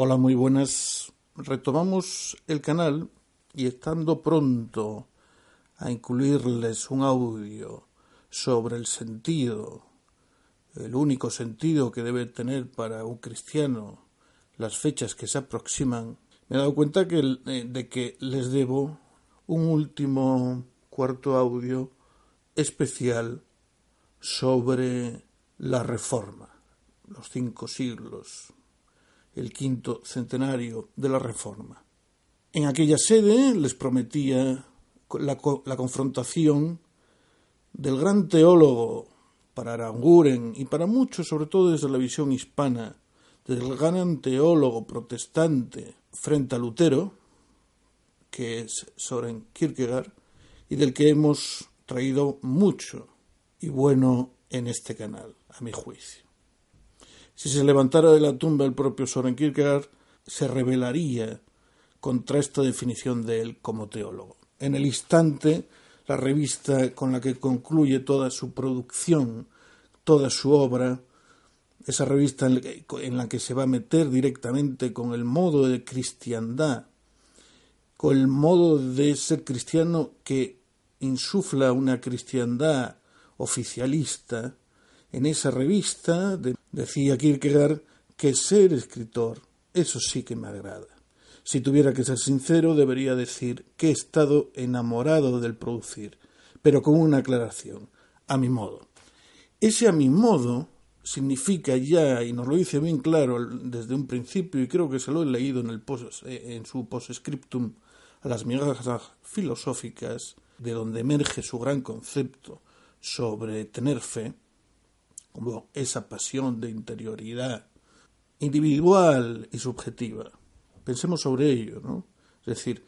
Hola, muy buenas. Retomamos el canal y estando pronto a incluirles un audio sobre el sentido, el único sentido que debe tener para un cristiano las fechas que se aproximan, me he dado cuenta que, eh, de que les debo un último cuarto audio especial sobre la reforma, los cinco siglos el quinto centenario de la Reforma. En aquella sede les prometía la, confrontación del gran teólogo para Aranguren y para muchos, sobre todo desde la visión hispana, del gran teólogo protestante frente a Lutero, que es Soren Kierkegaard, y del que hemos traído mucho y bueno en este canal, a mi juicio. Si se levantara de la tumba el propio Soren Kierkegaard, se rebelaría contra esta definición de él como teólogo. En el instante, la revista con la que concluye toda su producción, toda su obra, esa revista en la que se va a meter directamente con el modo de cristiandad, con el modo de ser cristiano que insufla una cristiandad oficialista, en esa revista decía Kierkegaard que ser escritor, eso sí que me agrada. Si tuviera que ser sincero, debería decir que he estado enamorado del producir, pero con una aclaración, a mi modo. Ese a mi modo significa ya, y nos lo dice bien claro desde un principio, y creo que se lo he leído en, el eh, en su postscriptum a las migajas filosóficas, de donde emerge su gran concepto sobre tener fe, como esa pasión de interioridad individual y subjetiva. Pensemos sobre ello, ¿no? Es decir,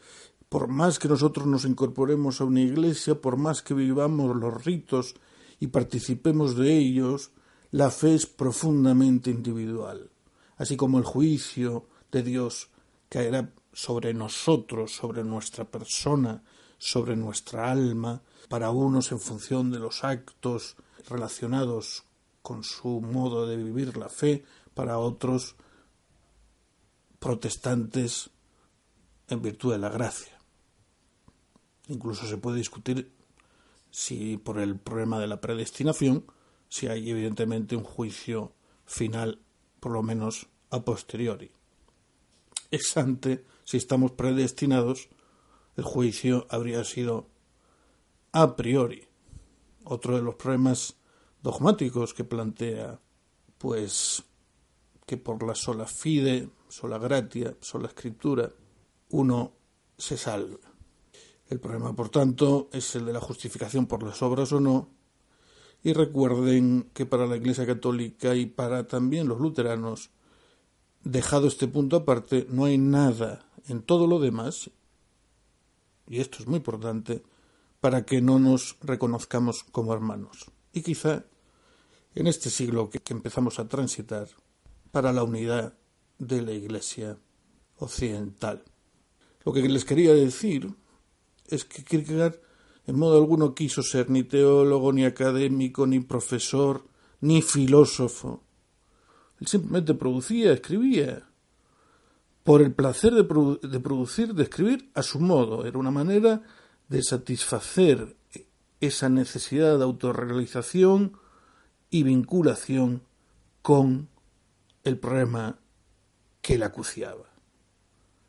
por más que nosotros nos incorporemos a una iglesia, por más que vivamos los ritos y participemos de ellos, la fe es profundamente individual, así como el juicio de Dios caerá sobre nosotros, sobre nuestra persona, sobre nuestra alma, para unos en función de los actos relacionados con su modo de vivir la fe, para otros protestantes en virtud de la gracia. Incluso se puede discutir si por el problema de la predestinación, si hay evidentemente un juicio final, por lo menos a posteriori. Ex ante, si estamos predestinados, el juicio habría sido a priori. Otro de los problemas dogmáticos que plantea, pues que por la sola fide, sola gratia, sola escritura, uno se salve. El problema, por tanto, es el de la justificación por las obras o no, y recuerden que para la Iglesia Católica y para también los luteranos, dejado este punto aparte, no hay nada en todo lo demás, y esto es muy importante, para que no nos reconozcamos como hermanos. Y quizá en este siglo que, empezamos a transitar para la unidad de la Iglesia occidental. Lo que les quería decir es que Kierkegaard en modo alguno quiso ser ni teólogo, ni académico, ni profesor, ni filósofo. Él simplemente producía, escribía, por el placer de, de, producir, de escribir a su modo. Era una manera de satisfacer esa necesidad de autorrealización y vinculación con el problema que la acuciaba,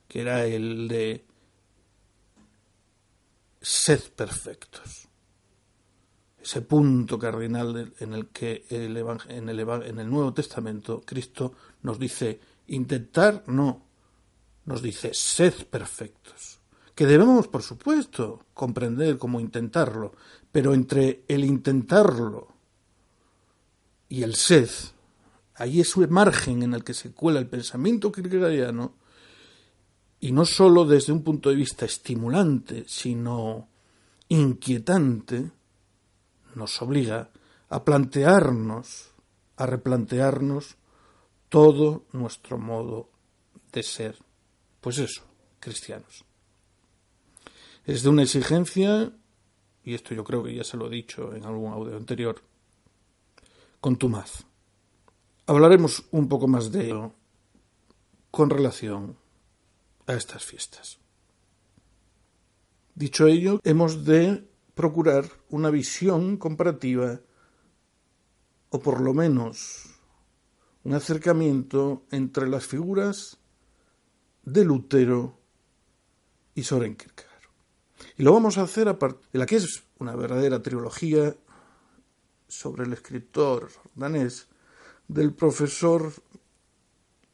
que era el de sed perfectos. Ese punto cardinal en el que el en, el, en el Nuevo Testamento Cristo nos dice intentar, no, nos dice sed perfectos. Que debemos, por supuesto, comprender cómo intentarlo, pero entre el intentarlo y el sed, ahí es un margen en el que se cuela el pensamiento kierkegaardiano, y no sólo desde un punto de vista estimulante, sino inquietante, nos obliga a plantearnos, a replantearnos todo nuestro modo de ser, pues eso, cristianos. Es de una exigencia, y esto yo creo que ya se lo he dicho en algún audio anterior, contumaz. Hablaremos un poco más de ello con relación a estas fiestas. Dicho ello, hemos de procurar una visión comparativa o por lo menos un acercamiento entre las figuras de Lutero y Soren Kierkegaard. Y lo vamos a hacer a partir de la que es una verdadera trilogía sobre el escritor danés del profesor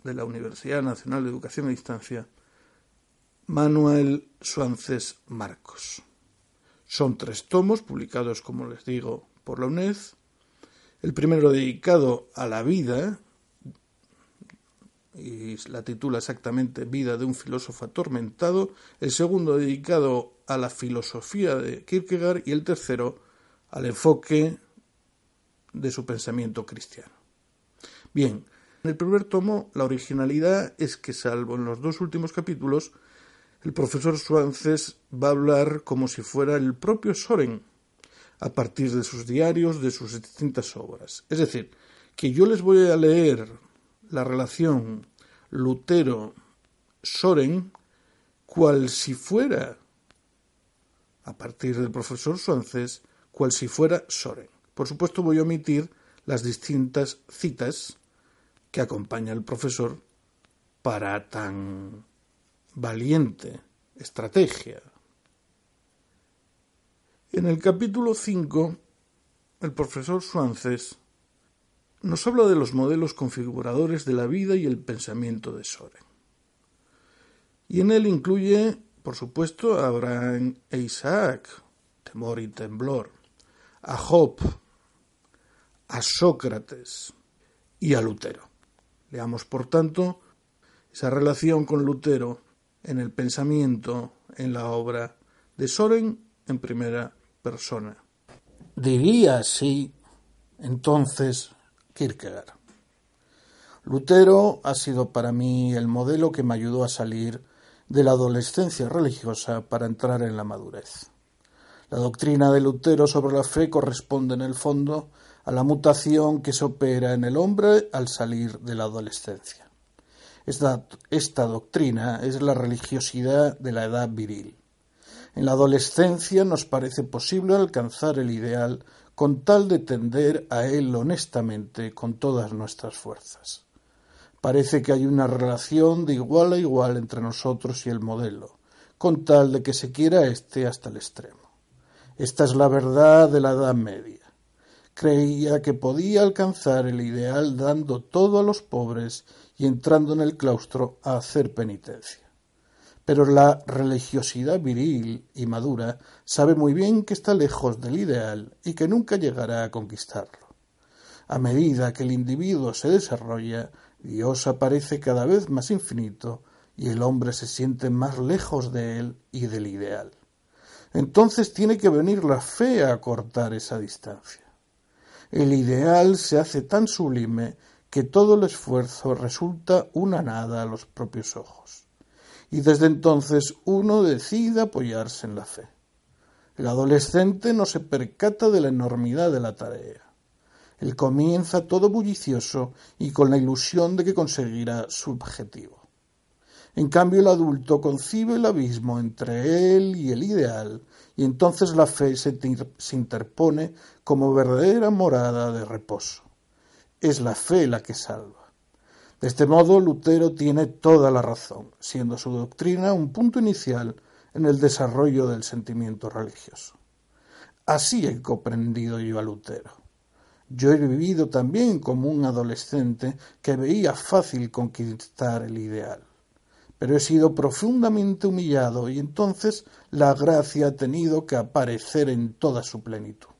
de la Universidad Nacional de Educación a Distancia, Manuel Suances Marcos. Son tres tomos publicados, como les digo, por la UNED. El primero dedicado a la vida, y la titula exactamente Vida de un filósofo atormentado. El segundo dedicado a la filosofía de Kierkegaard y el tercero al enfoque de su pensamiento cristiano. Bien, en el primer tomo la originalidad es que, salvo en los dos últimos capítulos, el profesor Suances va a hablar como si fuera el propio Soren, a partir de sus diarios, de sus distintas obras. Es decir, que yo les voy a leer la relación Lutero-Soren cual si fuera, a partir del profesor Suances, cual si fuera Soren. Por supuesto voy a omitir las distintas citas que acompaña el profesor para tan valiente estrategia. En el capítulo 5, el profesor Suances nos habla de los modelos configuradores de la vida y el pensamiento de Soren. Y en él incluye, por supuesto, a Abraham e Isaac, temor y temblor, a Job, a Sócrates y a Lutero. Leamos, por tanto, esa relación con Lutero en el pensamiento, en la obra de Soren en primera persona. Diría así, entonces, Kierkegaard. Lutero ha sido para mí el modelo que me ayudó a salir de la adolescencia religiosa para entrar en la madurez. La doctrina de Lutero sobre la fe corresponde en el fondo a la mutación que se opera en el hombre al salir de la adolescencia. Esta, esta, doctrina es la religiosidad de la edad viril. En la adolescencia nos parece posible alcanzar el ideal con tal de tender a él honestamente con todas nuestras fuerzas. Parece que hay una relación de igual a igual entre nosotros y el modelo, con tal de que se quiera éste hasta el extremo. Esta es la verdad de la Edad Media creía que podía alcanzar el ideal dando todo a los pobres y entrando en el claustro a hacer penitencia. Pero la religiosidad viril y madura sabe muy bien que está lejos del ideal y que nunca llegará a conquistarlo. A medida que el individuo se desarrolla, Dios aparece cada vez más infinito y el hombre se siente más lejos de él y del ideal. Entonces tiene que venir la fe a cortar esa distancia el ideal se hace tan sublime que todo el esfuerzo resulta una nada a los propios ojos. Y desde entonces uno decide apoyarse en la fe. El adolescente no se percata de la enormidad de la tarea. Él comienza todo bullicioso y con la ilusión de que conseguirá su objetivo. En cambio, el adulto concibe el abismo entre él y el ideal, y entonces la fe se, interpone como verdadera morada de reposo. Es la fe la que salva. De este modo, Lutero tiene toda la razón, siendo su doctrina un punto inicial en el desarrollo del sentimiento religioso. Así he comprendido yo a Lutero. Yo he vivido también como un adolescente que veía fácil conquistar el ideal pero he sido profundamente humillado y entonces la gracia ha tenido que aparecer en toda su plenitud.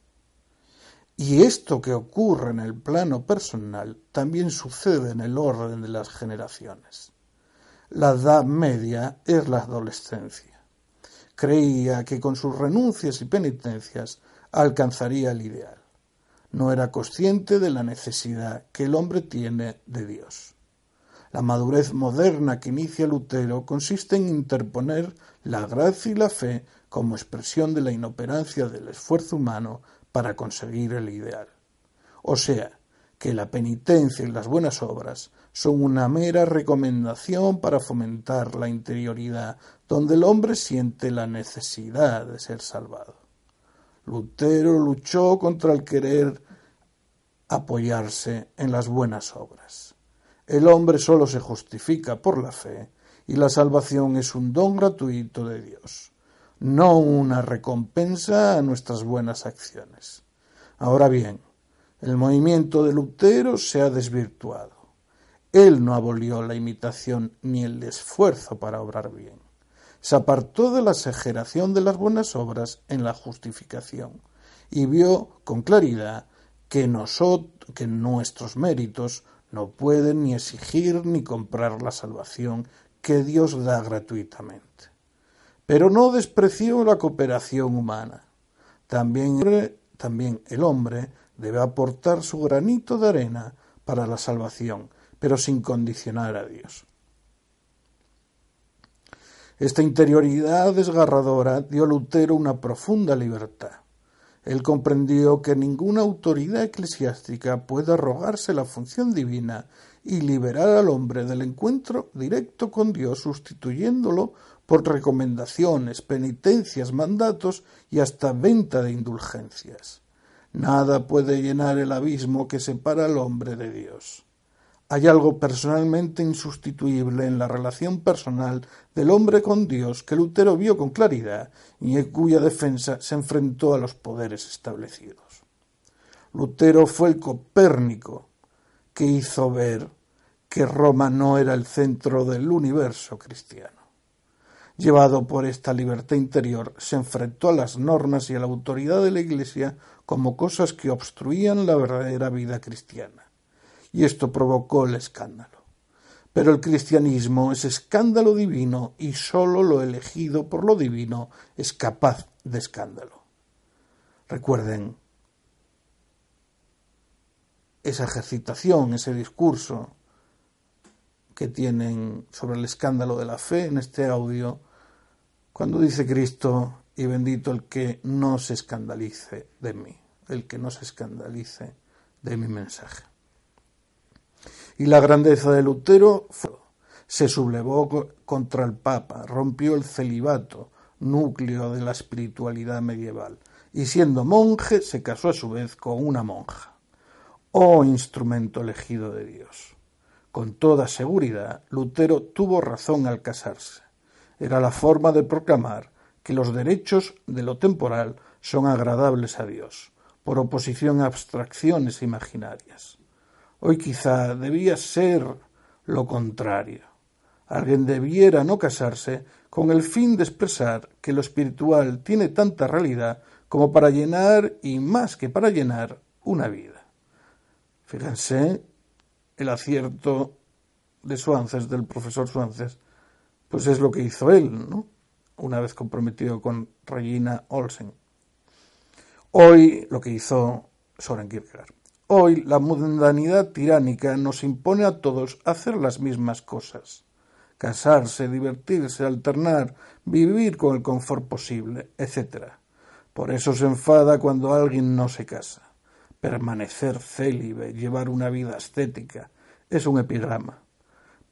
Y esto que ocurre en el plano personal también sucede en el orden de las generaciones. La edad media es la adolescencia. Creía que con sus renuncias y penitencias alcanzaría el ideal. No era consciente de la necesidad que el hombre tiene de Dios. La madurez moderna que inicia Lutero consiste en interponer la gracia y la fe como expresión de la inoperancia del esfuerzo humano para conseguir el ideal. O sea, que la penitencia y las buenas obras son una mera recomendación para fomentar la interioridad, donde el hombre siente la necesidad de ser salvado. Lutero luchó contra el querer apoyarse en las buenas obras. El hombre solo se justifica por la fe y la salvación es un don gratuito de Dios, no una recompensa a nuestras buenas acciones. Ahora bien, el movimiento de Lutero se ha desvirtuado. Él no abolió la imitación ni el esfuerzo para obrar bien. Se apartó de la exageración de las buenas obras en la justificación y vio con claridad que, nosotros, que nuestros méritos no pueden ni exigir ni comprar la salvación que Dios da gratuitamente. Pero no despreció la cooperación humana. También, también el hombre debe aportar su granito de arena para la salvación, pero sin condicionar a Dios. Esta interioridad desgarradora dio a Lutero una profunda libertad. Él comprendió que ninguna autoridad eclesiástica puede arrogarse la función divina y liberar al hombre del encuentro directo con Dios, sustituyéndolo por recomendaciones, penitencias, mandatos y hasta venta de indulgencias. Nada puede llenar el abismo que separa al hombre de Dios. Hay algo personalmente insustituible en la relación personal del hombre con Dios que Lutero vio con claridad y en cuya defensa se enfrentó a los poderes establecidos. Lutero fue el Copérnico que hizo ver que Roma no era el centro del universo cristiano. Llevado por esta libertad interior, se enfrentó a las normas y a la autoridad de la Iglesia como cosas que obstruían la verdadera vida cristiana. Y esto provocó el escándalo. Pero el cristianismo es escándalo divino y sólo lo elegido por lo divino es capaz de escándalo. Recuerden esa ejercitación, ese discurso que tienen sobre el escándalo de la fe en este audio cuando dice Cristo, y bendito el que no se escandalice de mí, el que no se escandalice de mi mensaje. Y la grandeza de Lutero fue, se sublevó contra el Papa, rompió el celibato, núcleo de la espiritualidad medieval, y siendo monje se casó a su vez con una monja. Oh instrumento elegido de Dios. Con toda seguridad, Lutero tuvo razón al casarse era la forma de proclamar que los derechos de lo temporal son agradables a Dios, por oposición a abstracciones imaginarias. Hoy quizá debía ser lo contrario. Alguien debiera no casarse con el fin de expresar que lo espiritual tiene tanta realidad como para llenar y más que para llenar una vida. Fíjense el acierto de Suances, del profesor Suances, pues es lo que hizo él, ¿no? Una vez comprometido con Regina Olsen. Hoy lo que hizo Soren Kierkegaard. Hoy la mundanidad tiránica nos impone a todos hacer las mismas cosas. Casarse, divertirse, alternar, vivir con el confort posible, etc. Por eso se enfada cuando alguien no se casa. Permanecer célibe, llevar una vida ascética, es un epigrama.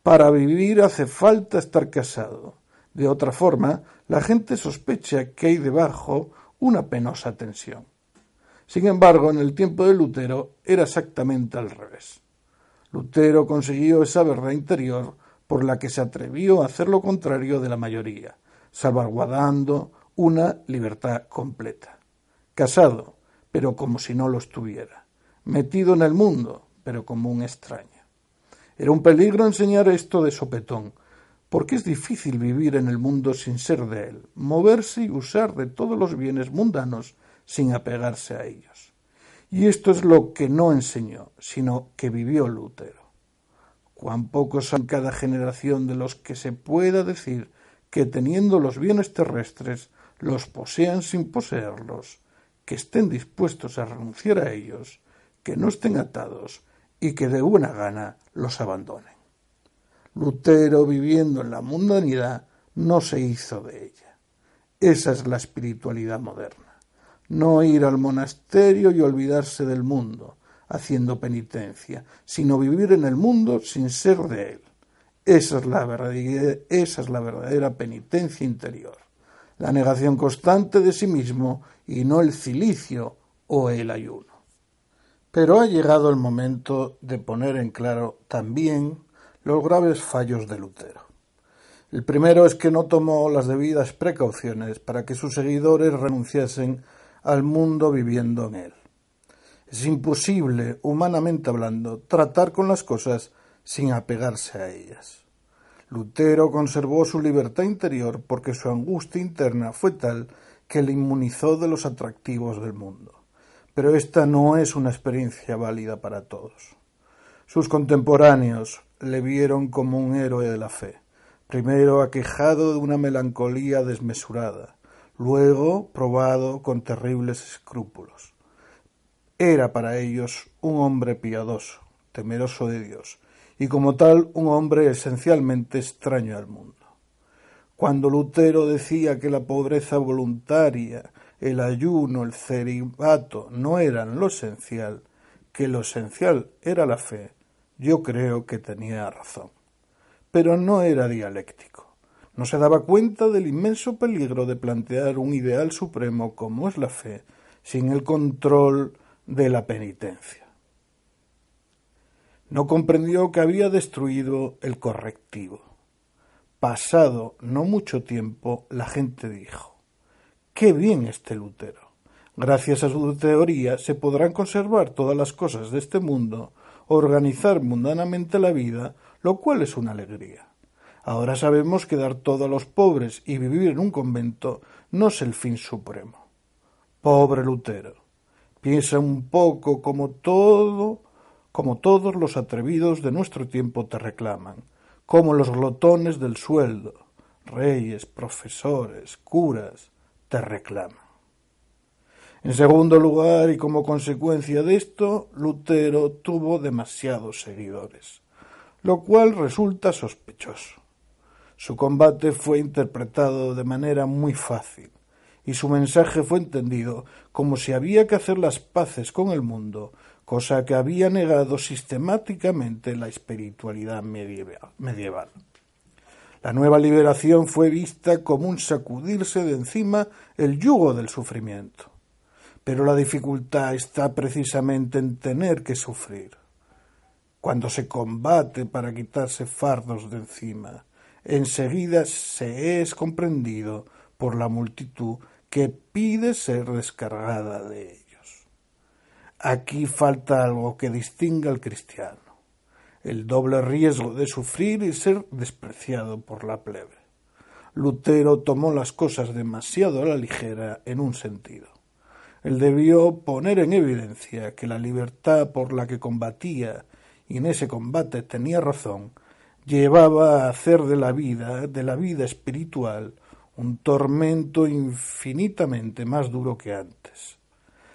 Para vivir hace falta estar casado. De otra forma, la gente sospecha que hay debajo una penosa tensión. Sin embargo, en el tiempo de Lutero era exactamente al revés. Lutero consiguió esa verdad interior por la que se atrevió a hacer lo contrario de la mayoría, salvaguardando una libertad completa. Casado, pero como si no lo estuviera. Metido en el mundo, pero como un extraño. Era un peligro enseñar esto de sopetón, porque es difícil vivir en el mundo sin ser de él, moverse y usar de todos los bienes mundanos sin apegarse a ellos. Y esto es lo que no enseñó, sino que vivió Lutero. Cuán pocos son cada generación de los que se pueda decir que teniendo los bienes terrestres los posean sin poseerlos, que estén dispuestos a renunciar a ellos, que no estén atados, y que de buena gana los abandonen. Lutero, viviendo en la mundanidad, no se hizo de ella. Esa es la espiritualidad moderna. No ir al monasterio y olvidarse del mundo, haciendo penitencia, sino vivir en el mundo sin ser de él. Esa es la verdadera, esa es la verdadera penitencia interior, la negación constante de sí mismo y no el cilicio o el ayuno. Pero ha llegado el momento de poner en claro también los graves fallos de Lutero. El primero es que no tomó las debidas precauciones para que sus seguidores renunciasen al mundo viviendo en él. Es imposible, humanamente hablando, tratar con las cosas sin apegarse a ellas. Lutero conservó su libertad interior porque su angustia interna fue tal que le inmunizó de los atractivos del mundo. Pero esta no es una experiencia válida para todos. Sus contemporáneos le vieron como un héroe de la fe, primero aquejado de una melancolía desmesurada, luego probado con terribles escrúpulos. Era para ellos un hombre piadoso, temeroso de Dios, y como tal un hombre esencialmente extraño al mundo. Cuando Lutero decía que la pobreza voluntaria, el ayuno, el celibato no eran lo esencial, que lo esencial era la fe, yo creo que tenía razón. Pero no era dialéctico. No se daba cuenta del inmenso peligro de plantear un ideal supremo como es la fe, sin el control de la penitencia. No comprendió que había destruido el correctivo. Pasado no mucho tiempo, la gente dijo Qué bien este Lutero. Gracias a su teoría se podrán conservar todas las cosas de este mundo, organizar mundanamente la vida, lo cual es una alegría. Ahora sabemos que dar todo a los pobres y vivir en un convento no es el fin supremo. Pobre Lutero. Piensa un poco como todo, como todos los atrevidos de nuestro tiempo te reclaman, como los glotones del sueldo, reyes, profesores, curas, te reclaman. En segundo lugar, y como consecuencia de esto, Lutero tuvo demasiados seguidores, lo cual resulta sospechoso. Su combate fue interpretado de manera muy fácil y su mensaje fue entendido como si había que hacer las paces con el mundo, cosa que había negado sistemáticamente la espiritualidad medieval. La nueva liberación fue vista como un sacudirse de encima el yugo del sufrimiento. Pero la dificultad está precisamente en tener que sufrir. Cuando se combate para quitarse fardos de encima, enseguida se es comprendido por la multitud que pide ser descargada de ellos. Aquí falta algo que distinga al cristiano, el doble riesgo de sufrir y ser despreciado por la plebe. Lutero tomó las cosas demasiado a la ligera en un sentido. Él debió poner en evidencia que la libertad por la que combatía, y en ese combate tenía razón, llevaba a hacer de la vida, de la vida espiritual, un tormento infinitamente más duro que antes.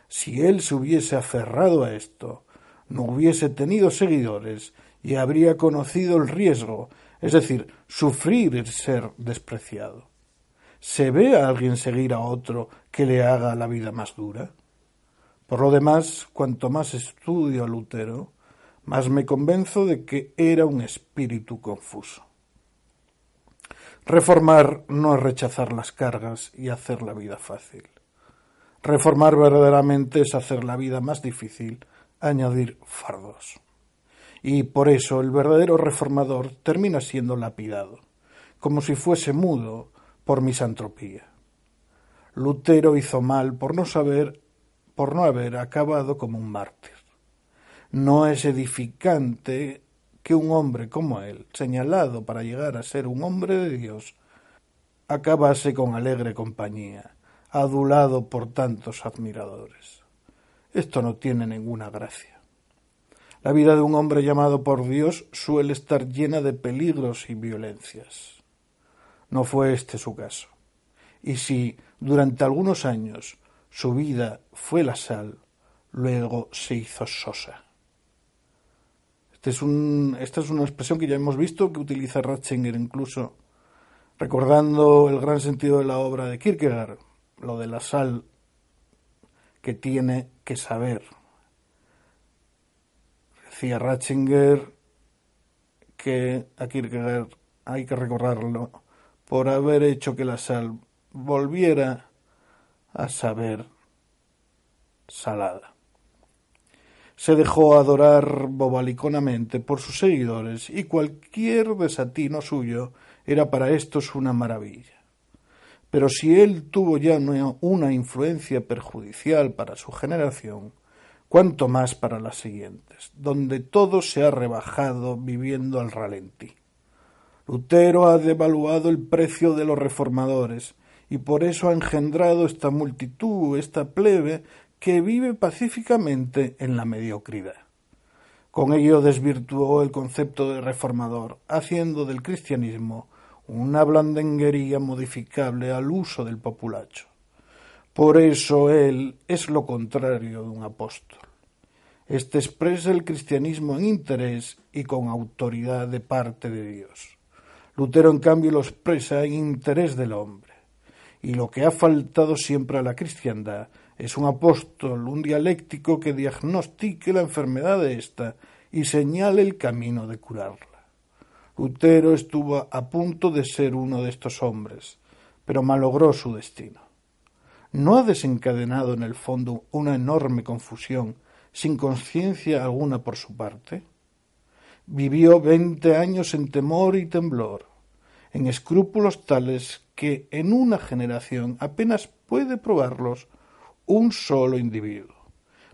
Si él se hubiese aferrado a esto, no hubiese tenido seguidores y habría conocido el riesgo, es decir, sufrir el ser despreciado. ¿Se ve a alguien seguir a otro que le haga la vida más dura? Por lo demás, cuanto más estudio a Lutero, más me convenzo de que era un espíritu confuso. Reformar no es rechazar las cargas y hacer la vida fácil. Reformar verdaderamente es hacer la vida más difícil, añadir fardos. Y por eso el verdadero reformador termina siendo lapidado, como si fuese mudo por misantropía. Lutero hizo mal por no saber, por no haber acabado como un mártir. No es edificante que un hombre como él, señalado para llegar a ser un hombre de Dios, acabase con alegre compañía, adulado por tantos admiradores. Esto no tiene ninguna gracia. La vida de un hombre llamado por Dios suele estar llena de peligros y violencias. No fue este su caso. Y si durante algunos años su vida fue la sal, luego se hizo sosa. Este esta es una expresión que ya hemos visto que utiliza Ratzinger incluso, recordando el gran sentido de la obra de Kierkegaard, lo de la sal que tiene que saber. Decía Ratzinger que a Kierkegaard hay que recordarlo por haber hecho que la sal volviera a saber salada. Se dejó adorar bobaliconamente por sus seguidores y cualquier desatino suyo era para estos una maravilla. Pero si él tuvo ya una influencia perjudicial para su generación, cuanto más para las siguientes, donde todo se ha rebajado viviendo al ralentí. Lutero ha devaluado el precio de los reformadores y por eso ha engendrado esta multitud, esta plebe, que vive pacíficamente en la mediocridad. Con ello desvirtuó el concepto de reformador, haciendo del cristianismo una blandenguería modificable al uso del populacho. Por eso él es lo contrario de un apóstol. Este expresa el cristianismo en interés y con autoridad de parte de Dios. Lutero, en cambio, lo expresa en interés del hombre. Y lo que ha faltado siempre a la cristiandad es un apóstol, un dialéctico que diagnostique la enfermedad de ésta y señale el camino de curarla. Lutero estuvo a punto de ser uno de estos hombres, pero malogró su destino. ¿No ha desencadenado en el fondo una enorme confusión, sin conciencia alguna por su parte? Vivió veinte años en temor y temblor, en escrúpulos tales que en una generación apenas puede probarlos un solo individuo.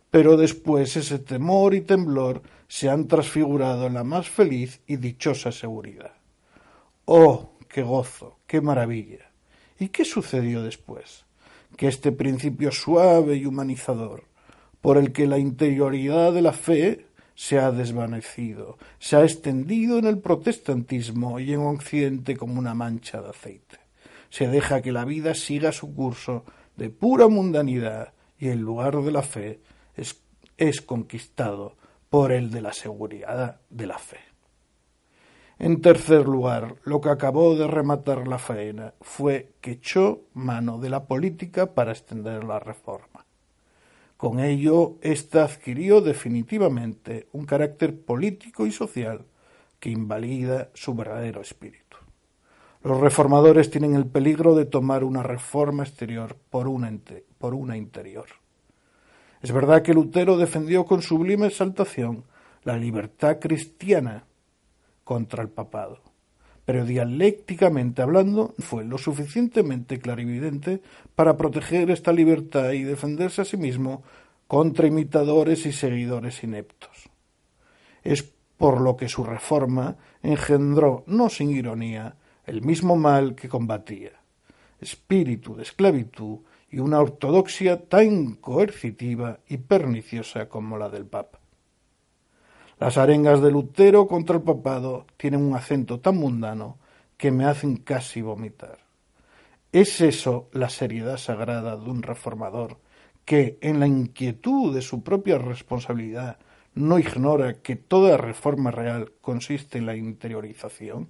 Pero después ese temor y temblor se han transfigurado en la más feliz y dichosa seguridad. ¡Oh, qué gozo, qué maravilla! ¿Y qué sucedió después? Que este principio suave y humanizador, por el que la interioridad de la fe se ha desvanecido, se ha extendido en el protestantismo y en Occidente como una mancha de aceite. Se deja que la vida siga su curso de pura mundanidad y el lugar de la fe es, es conquistado por el de la seguridad de la fe. En tercer lugar, lo que acabó de rematar la faena fue que echó mano de la política para extender la reforma. Con ello, ésta adquirió definitivamente un carácter político y social que invalida su verdadero espíritu. Los reformadores tienen el peligro de tomar una reforma exterior por una, por una interior. Es verdad que Lutero defendió con sublime exaltación la libertad cristiana contra el papado pero dialécticamente hablando fue lo suficientemente clarividente para proteger esta libertad y defenderse a sí mismo contra imitadores y seguidores ineptos. Es por lo que su reforma engendró, no sin ironía, el mismo mal que combatía, espíritu de esclavitud y una ortodoxia tan coercitiva y perniciosa como la del Papa. Las arengas de Lutero contra el papado tienen un acento tan mundano que me hacen casi vomitar. ¿Es eso la seriedad sagrada de un reformador que, en la inquietud de su propia responsabilidad, no ignora que toda reforma real consiste en la interiorización?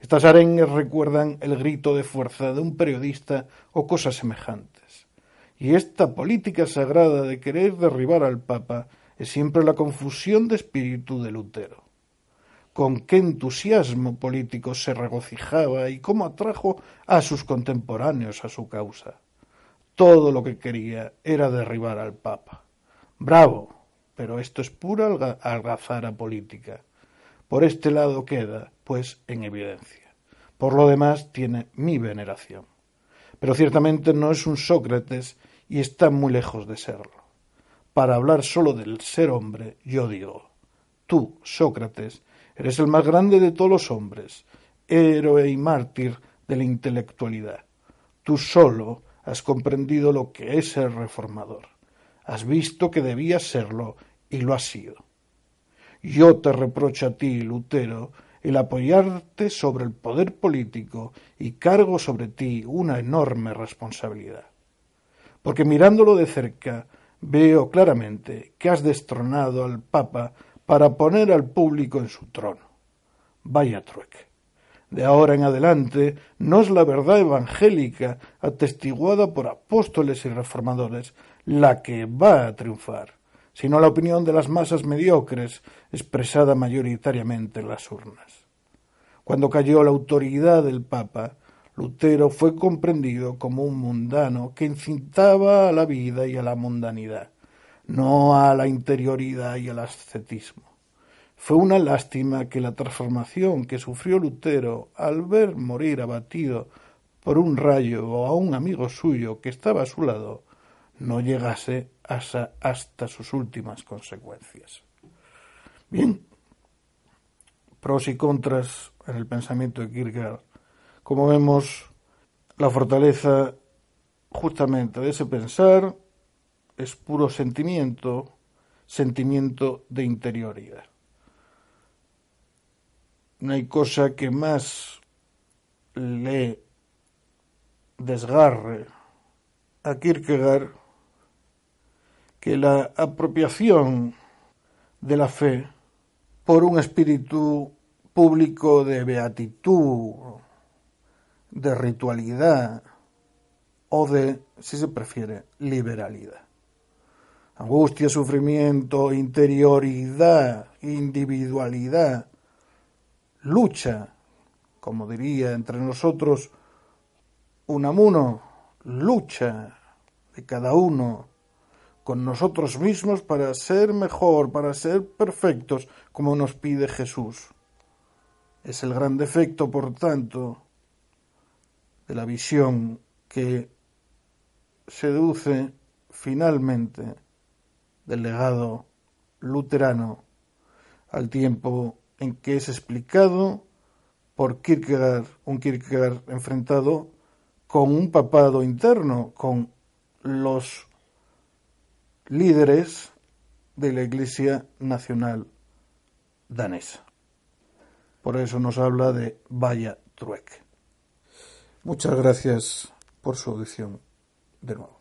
Estas arengas recuerdan el grito de fuerza de un periodista o cosas semejantes. Y esta política sagrada de querer derribar al Papa es siempre la confusión de espíritu de Lutero. Con qué entusiasmo político se regocijaba y cómo atrajo a sus contemporáneos a su causa. Todo lo que quería era derribar al Papa. Bravo, pero esto es pura algazara política. Por este lado queda, pues, en evidencia. Por lo demás, tiene mi veneración. Pero ciertamente no es un Sócrates y está muy lejos de serlo para hablar solo del ser hombre, yo digo, tú, Sócrates, eres el más grande de todos los hombres, héroe y mártir de la intelectualidad. Tú solo has comprendido lo que es ser reformador. Has visto que debías serlo y lo has sido. Yo te reprocho a ti, Lutero, el apoyarte sobre el poder político y cargo sobre ti una enorme responsabilidad. Porque mirándolo de cerca, veo claramente que has destronado al Papa para poner al público en su trono. Vaya trueque. De ahora en adelante no es la verdad evangélica atestiguada por apóstoles y reformadores la que va a triunfar, sino la opinión de las masas mediocres expresada mayoritariamente en las urnas. Cuando cayó la autoridad del Papa, Lutero fue comprendido como un mundano que incitaba a la vida y a la mundanidad, no a la interioridad y al ascetismo. Fue una lástima que la transformación que sufrió Lutero al ver morir abatido por un rayo o a un amigo suyo que estaba a su lado no llegase hasta, sus últimas consecuencias. Bien, pros y contras en el pensamiento de Kierkegaard. Como vemos, la fortaleza justamente de ese pensar es puro sentimiento, sentimiento de interioridad. No hay cosa que más le desgarre a Kierkegaard que la apropiación de la fe por un espíritu público de beatitud, de ritualidad o de, si se prefiere, liberalidad. Angustia, sufrimiento, interioridad, individualidad, lucha, como diría entre nosotros Unamuno, lucha de cada uno con nosotros mismos para ser mejor, para ser perfectos, como nos pide Jesús. Es el gran defecto, por tanto, de la visión que seduce finalmente del legado luterano al tiempo en que es explicado por Kierkegaard, un Kierkegaard enfrentado con un papado interno, con los líderes de la Iglesia Nacional danesa. Por eso nos habla de Vaya Trueque. Muchas gracias por su audición de nuevo.